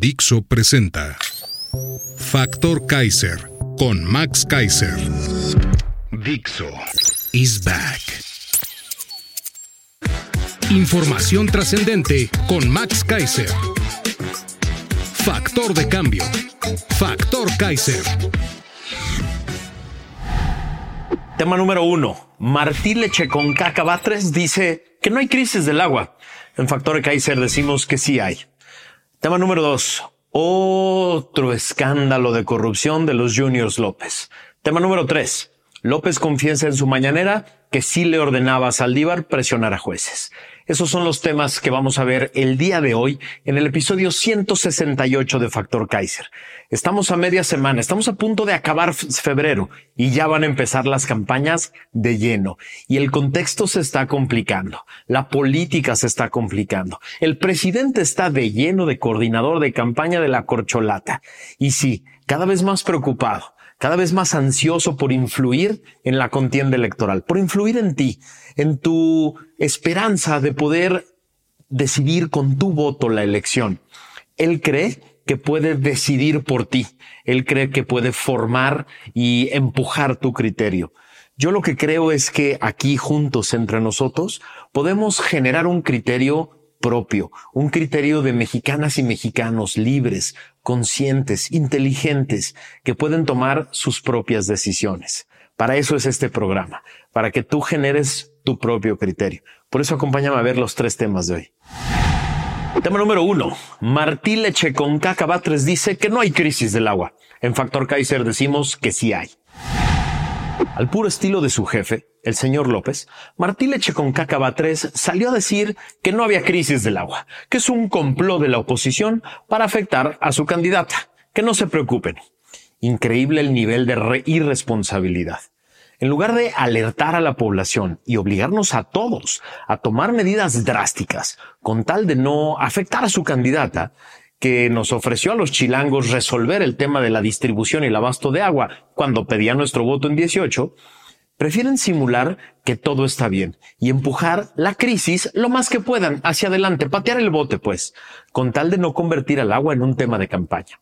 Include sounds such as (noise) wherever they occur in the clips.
Dixo presenta Factor Kaiser con Max Kaiser. Dixo is back. Información trascendente con Max Kaiser. Factor de cambio. Factor Kaiser. Tema número uno. Martí Leche con Cacabatres dice que no hay crisis del agua. En Factor Kaiser decimos que sí hay. Tema número dos. Otro escándalo de corrupción de los Juniors López. Tema número tres. López confiesa en su mañanera que sí le ordenaba a Saldívar presionar a jueces. Esos son los temas que vamos a ver el día de hoy en el episodio 168 de Factor Kaiser. Estamos a media semana, estamos a punto de acabar febrero y ya van a empezar las campañas de lleno. Y el contexto se está complicando, la política se está complicando. El presidente está de lleno de coordinador de campaña de la corcholata. Y sí, cada vez más preocupado cada vez más ansioso por influir en la contienda electoral, por influir en ti, en tu esperanza de poder decidir con tu voto la elección. Él cree que puede decidir por ti. Él cree que puede formar y empujar tu criterio. Yo lo que creo es que aquí juntos entre nosotros podemos generar un criterio propio, un criterio de mexicanas y mexicanos libres, conscientes, inteligentes, que pueden tomar sus propias decisiones. Para eso es este programa, para que tú generes tu propio criterio. Por eso acompáñame a ver los tres temas de hoy. Tema número uno. Martí Leche con Cacabatres dice que no hay crisis del agua. En Factor Kaiser decimos que sí hay. Al puro estilo de su jefe, el señor López, Martí Leche con Cacaba 3 salió a decir que no había crisis del agua, que es un complot de la oposición para afectar a su candidata. Que no se preocupen. Increíble el nivel de irresponsabilidad. En lugar de alertar a la población y obligarnos a todos a tomar medidas drásticas con tal de no afectar a su candidata, que nos ofreció a los chilangos resolver el tema de la distribución y el abasto de agua cuando pedía nuestro voto en 18, prefieren simular que todo está bien y empujar la crisis lo más que puedan hacia adelante, patear el bote, pues, con tal de no convertir al agua en un tema de campaña.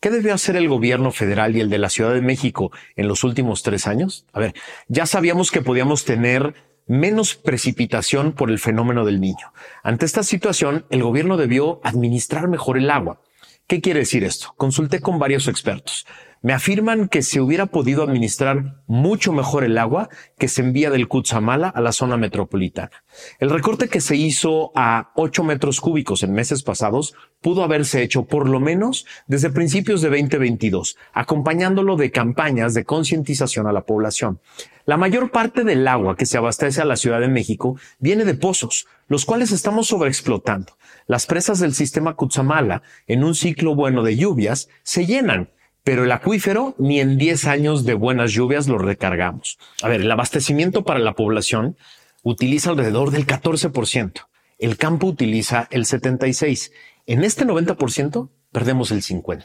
¿Qué debió hacer el gobierno federal y el de la Ciudad de México en los últimos tres años? A ver, ya sabíamos que podíamos tener menos precipitación por el fenómeno del niño. Ante esta situación, el gobierno debió administrar mejor el agua. ¿Qué quiere decir esto? Consulté con varios expertos me afirman que se hubiera podido administrar mucho mejor el agua que se envía del Cutzamala a la zona metropolitana. El recorte que se hizo a 8 metros cúbicos en meses pasados pudo haberse hecho por lo menos desde principios de 2022, acompañándolo de campañas de concientización a la población. La mayor parte del agua que se abastece a la Ciudad de México viene de pozos, los cuales estamos sobreexplotando. Las presas del sistema Cutzamala, en un ciclo bueno de lluvias, se llenan pero el acuífero ni en 10 años de buenas lluvias lo recargamos. A ver, el abastecimiento para la población utiliza alrededor del 14%. El campo utiliza el 76%. En este 90% perdemos el 50%.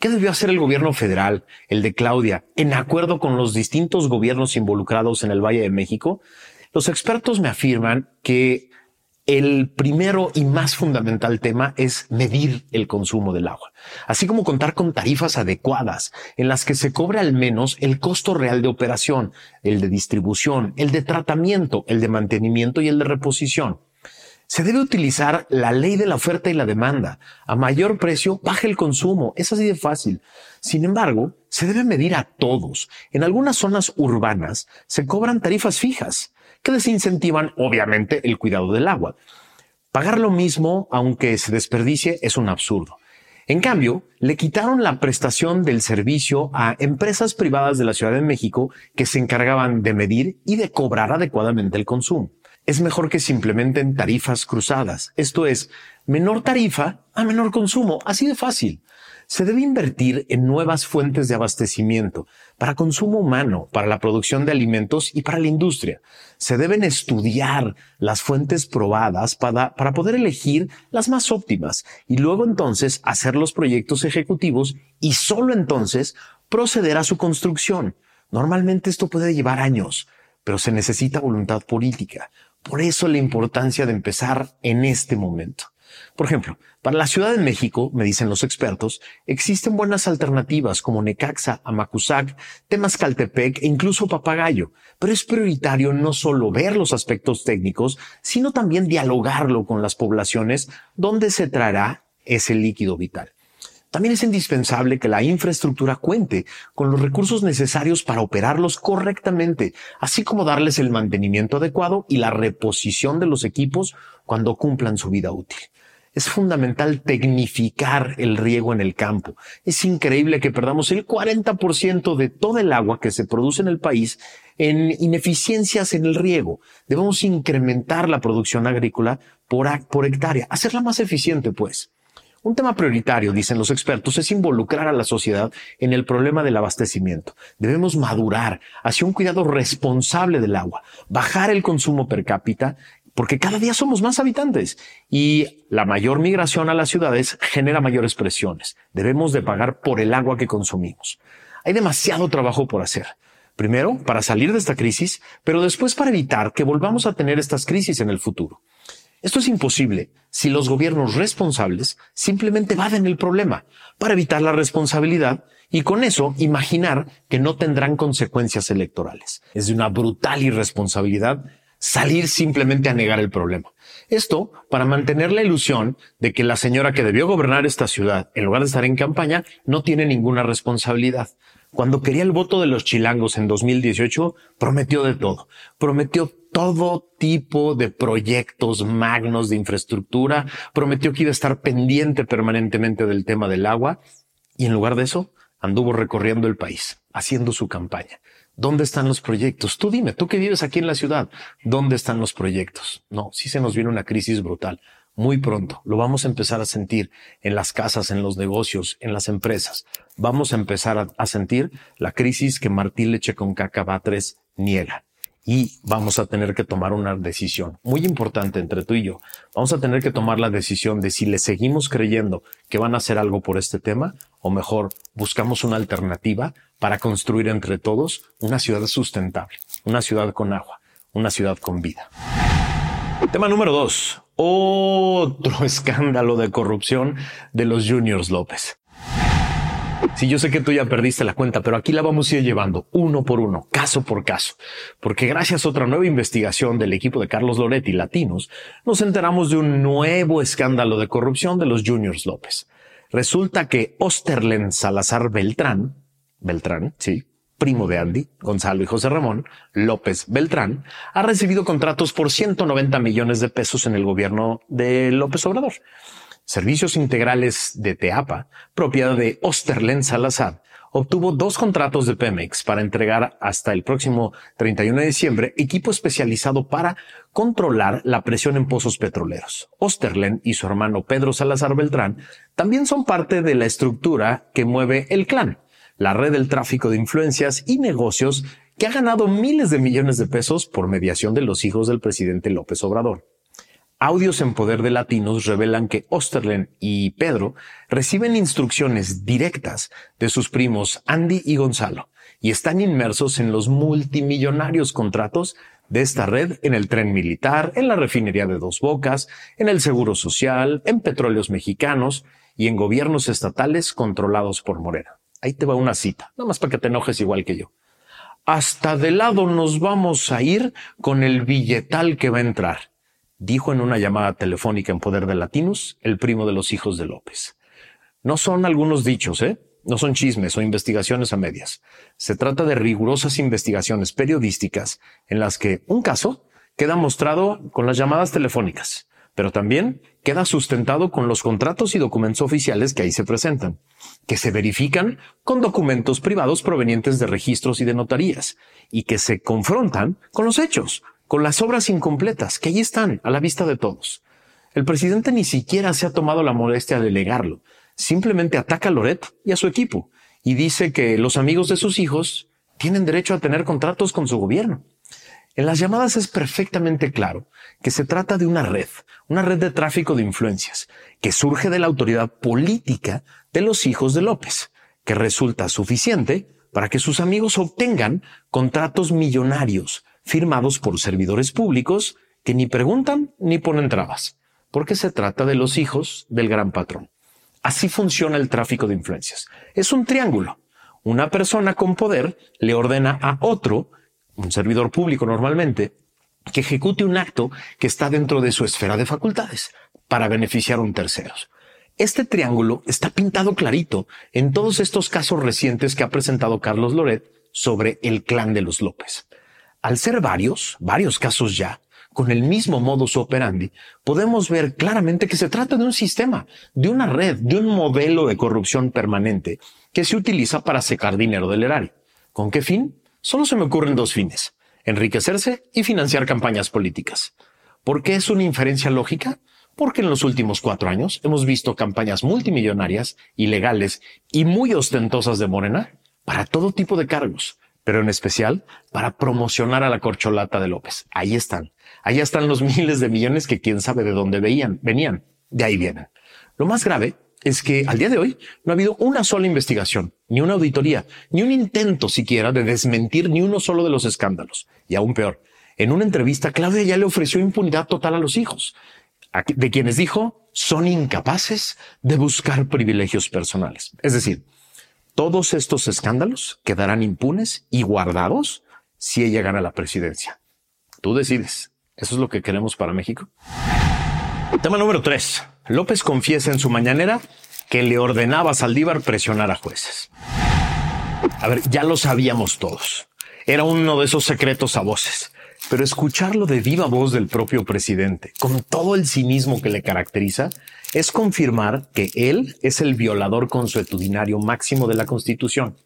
¿Qué debió hacer el gobierno federal, el de Claudia, en acuerdo con los distintos gobiernos involucrados en el Valle de México? Los expertos me afirman que el primero y más fundamental tema es medir el consumo del agua, así como contar con tarifas adecuadas en las que se cobre al menos el costo real de operación, el de distribución, el de tratamiento, el de mantenimiento y el de reposición. Se debe utilizar la ley de la oferta y la demanda. A mayor precio, baja el consumo. Es así de fácil. Sin embargo, se debe medir a todos. En algunas zonas urbanas se cobran tarifas fijas que desincentivan obviamente el cuidado del agua. Pagar lo mismo, aunque se desperdicie, es un absurdo. En cambio, le quitaron la prestación del servicio a empresas privadas de la Ciudad de México que se encargaban de medir y de cobrar adecuadamente el consumo. es mejor que se implementen tarifas cruzadas. Esto es, menor tarifa a menor consumo. Así de fácil. Se debe invertir en nuevas fuentes de abastecimiento para consumo humano, para la producción de alimentos y para la industria. Se deben estudiar las fuentes probadas para, para poder elegir las más óptimas y luego entonces hacer los proyectos ejecutivos y solo entonces proceder a su construcción. Normalmente esto puede llevar años, pero se necesita voluntad política. Por eso la importancia de empezar en este momento. Por ejemplo, para la Ciudad de México, me dicen los expertos, existen buenas alternativas como Necaxa, Amacuzac, Temascaltepec e incluso Papagayo, pero es prioritario no solo ver los aspectos técnicos, sino también dialogarlo con las poblaciones donde se traerá ese líquido vital. También es indispensable que la infraestructura cuente con los recursos necesarios para operarlos correctamente, así como darles el mantenimiento adecuado y la reposición de los equipos cuando cumplan su vida útil. Es fundamental tecnificar el riego en el campo. Es increíble que perdamos el 40% de todo el agua que se produce en el país en ineficiencias en el riego. Debemos incrementar la producción agrícola por, por hectárea, hacerla más eficiente, pues. Un tema prioritario, dicen los expertos, es involucrar a la sociedad en el problema del abastecimiento. Debemos madurar hacia un cuidado responsable del agua, bajar el consumo per cápita, porque cada día somos más habitantes y la mayor migración a las ciudades genera mayores presiones. Debemos de pagar por el agua que consumimos. Hay demasiado trabajo por hacer. Primero, para salir de esta crisis, pero después para evitar que volvamos a tener estas crisis en el futuro. Esto es imposible si los gobiernos responsables simplemente evaden el problema para evitar la responsabilidad y con eso imaginar que no tendrán consecuencias electorales. Es de una brutal irresponsabilidad salir simplemente a negar el problema. Esto para mantener la ilusión de que la señora que debió gobernar esta ciudad, en lugar de estar en campaña, no tiene ninguna responsabilidad. Cuando quería el voto de los chilangos en 2018, prometió de todo. Prometió todo tipo de proyectos magnos de infraestructura, prometió que iba a estar pendiente permanentemente del tema del agua y en lugar de eso anduvo recorriendo el país, haciendo su campaña. ¿Dónde están los proyectos? Tú dime, tú que vives aquí en la ciudad, ¿dónde están los proyectos? No, sí se nos viene una crisis brutal. Muy pronto lo vamos a empezar a sentir en las casas, en los negocios, en las empresas. Vamos a empezar a, sentir la crisis que Martín Leche con Caca 3 niega y vamos a tener que tomar una decisión muy importante entre tú y yo. Vamos a tener que tomar la decisión de si le seguimos creyendo que van a hacer algo por este tema o mejor buscamos una alternativa para construir entre todos una ciudad sustentable, una ciudad con agua, una ciudad con vida. Tema número dos. Otro (laughs) escándalo de corrupción de los Juniors López. Sí, yo sé que tú ya perdiste la cuenta, pero aquí la vamos a ir llevando uno por uno, caso por caso, porque gracias a otra nueva investigación del equipo de Carlos Loretti Latinos, nos enteramos de un nuevo escándalo de corrupción de los Juniors López. Resulta que Osterlen Salazar Beltrán, Beltrán, sí, primo de Andy, Gonzalo y José Ramón, López Beltrán, ha recibido contratos por 190 millones de pesos en el gobierno de López Obrador. Servicios Integrales de Teapa, propiedad de Osterlen Salazar, obtuvo dos contratos de Pemex para entregar hasta el próximo 31 de diciembre equipo especializado para controlar la presión en pozos petroleros. Osterlen y su hermano Pedro Salazar Beltrán también son parte de la estructura que mueve el clan, la red del tráfico de influencias y negocios que ha ganado miles de millones de pesos por mediación de los hijos del presidente López Obrador. Audios en poder de latinos revelan que Osterlen y Pedro reciben instrucciones directas de sus primos Andy y Gonzalo y están inmersos en los multimillonarios contratos de esta red en el tren militar, en la refinería de Dos Bocas, en el Seguro Social, en petróleos mexicanos y en gobiernos estatales controlados por Morena. Ahí te va una cita, nada más para que te enojes igual que yo. Hasta de lado nos vamos a ir con el billetal que va a entrar dijo en una llamada telefónica en Poder de Latinos el primo de los hijos de López. No son algunos dichos, ¿eh? No son chismes o investigaciones a medias. Se trata de rigurosas investigaciones periodísticas en las que un caso queda mostrado con las llamadas telefónicas, pero también queda sustentado con los contratos y documentos oficiales que ahí se presentan, que se verifican con documentos privados provenientes de registros y de notarías, y que se confrontan con los hechos, con las obras incompletas, que ahí están, a la vista de todos. El presidente ni siquiera se ha tomado la molestia de delegarlo. Simplemente ataca a Loret y a su equipo y dice que los amigos de sus hijos tienen derecho a tener contratos con su gobierno. En las llamadas es perfectamente claro que se trata de una red, una red de tráfico de influencias, que surge de la autoridad política de los hijos de López, que resulta suficiente para que sus amigos obtengan contratos millonarios firmados por servidores públicos que ni preguntan ni ponen trabas, porque se trata de los hijos del gran patrón. Así funciona el tráfico de influencias. Es un triángulo. Una persona con poder le ordena a otro, un servidor público normalmente, que ejecute un acto que está dentro de su esfera de facultades para beneficiar a un tercero. Este triángulo está pintado clarito en todos estos casos recientes que ha presentado Carlos Loret sobre el clan de los López. Al ser varios, varios casos ya, con el mismo modus operandi, podemos ver claramente que se trata de un sistema, de una red, de un modelo de corrupción permanente que se utiliza para secar dinero del erario. ¿Con qué fin? Solo se me ocurren dos fines, enriquecerse y financiar campañas políticas. ¿Por qué es una inferencia lógica? Porque en los últimos cuatro años hemos visto campañas multimillonarias, ilegales y muy ostentosas de Morena para todo tipo de cargos, pero en especial para promocionar a la corcholata de López. Ahí están. Ahí están los (laughs) miles de millones que quién sabe de dónde veían, venían. De ahí vienen. Lo más grave es que al día de hoy no ha habido una sola investigación, ni una auditoría, ni un intento siquiera de desmentir ni uno solo de los escándalos. Y aún peor, en una entrevista Claudia ya le ofreció impunidad total a los hijos, de quienes dijo son incapaces de buscar privilegios personales. Es decir, todos estos escándalos quedarán impunes y guardados si ella gana la presidencia. Tú decides. ¿Eso es lo que queremos para México? Tema número tres. López confiesa en su mañanera que le ordenaba a Saldívar presionar a jueces. A ver, ya lo sabíamos todos. Era uno de esos secretos a voces. Pero escucharlo de viva voz del propio presidente, con todo el cinismo que le caracteriza, es confirmar que él es el violador consuetudinario máximo de la Constitución,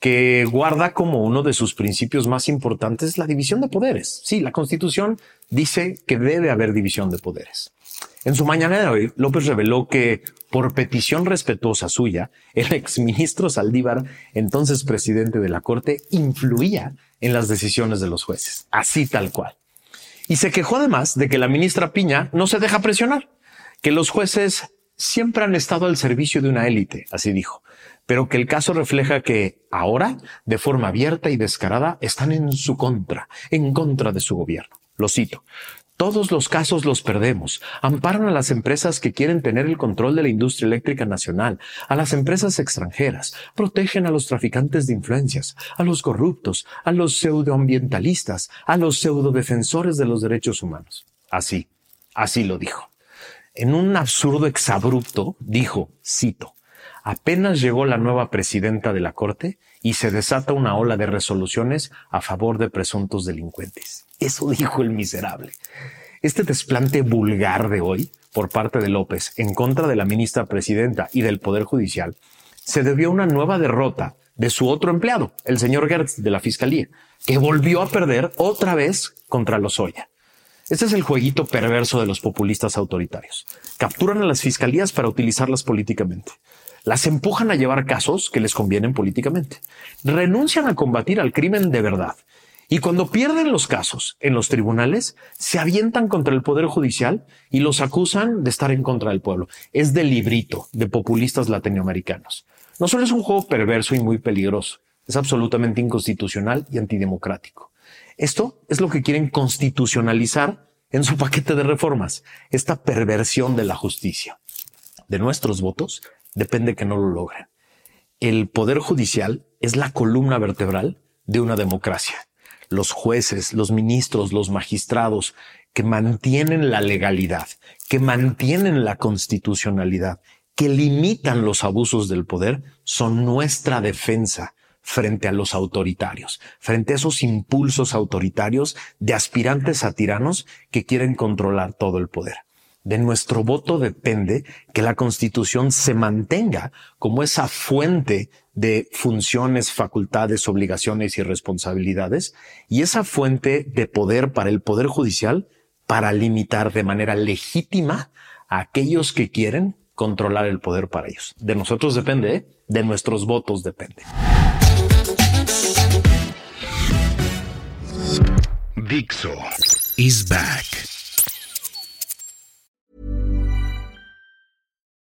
que guarda como uno de sus principios más importantes la división de poderes. Sí, la Constitución dice que debe haber división de poderes. En su mañana de hoy, López reveló que, por petición respetuosa suya, el exministro Saldívar, entonces presidente de la Corte, influía en las decisiones de los jueces, así tal cual. Y se quejó además de que la ministra Piña no se deja presionar que los jueces siempre han estado al servicio de una élite, así dijo, pero que el caso refleja que ahora, de forma abierta y descarada, están en su contra, en contra de su gobierno. Lo cito. Todos los casos los perdemos. Amparan a las empresas que quieren tener el control de la industria eléctrica nacional, a las empresas extranjeras, protegen a los traficantes de influencias, a los corruptos, a los pseudoambientalistas, a los pseudodefensores de los derechos humanos. Así, así lo dijo en un absurdo exabrupto, dijo, cito, apenas llegó la nueva presidenta de la Corte y se desata una ola de resoluciones a favor de presuntos delincuentes. Eso dijo el miserable. Este desplante vulgar de hoy por parte de López en contra de la ministra presidenta y del Poder Judicial se debió a una nueva derrota de su otro empleado, el señor Gertz de la Fiscalía, que volvió a perder otra vez contra Lozoya. Este es el jueguito perverso de los populistas autoritarios. Capturan a las fiscalías para utilizarlas políticamente. Las empujan a llevar casos que les convienen políticamente. Renuncian a combatir al crimen de verdad. Y cuando pierden los casos en los tribunales, se avientan contra el Poder Judicial y los acusan de estar en contra del pueblo. Es del librito de populistas latinoamericanos. No solo es un juego perverso y muy peligroso, es absolutamente inconstitucional y antidemocrático. Esto es lo que quieren constitucionalizar en su paquete de reformas, esta perversión de la justicia. De nuestros votos depende que no lo logren. El poder judicial es la columna vertebral de una democracia. Los jueces, los ministros, los magistrados que mantienen la legalidad, que mantienen la constitucionalidad, que limitan los abusos del poder, son nuestra defensa frente a los autoritarios, frente a esos impulsos autoritarios de aspirantes a tiranos que quieren controlar todo el poder. De nuestro voto depende que la Constitución se mantenga como esa fuente de funciones, facultades, obligaciones y responsabilidades y esa fuente de poder para el Poder Judicial para limitar de manera legítima a aquellos que quieren controlar el poder para ellos. De nosotros depende, ¿eh? de nuestros votos depende. Dixo is back.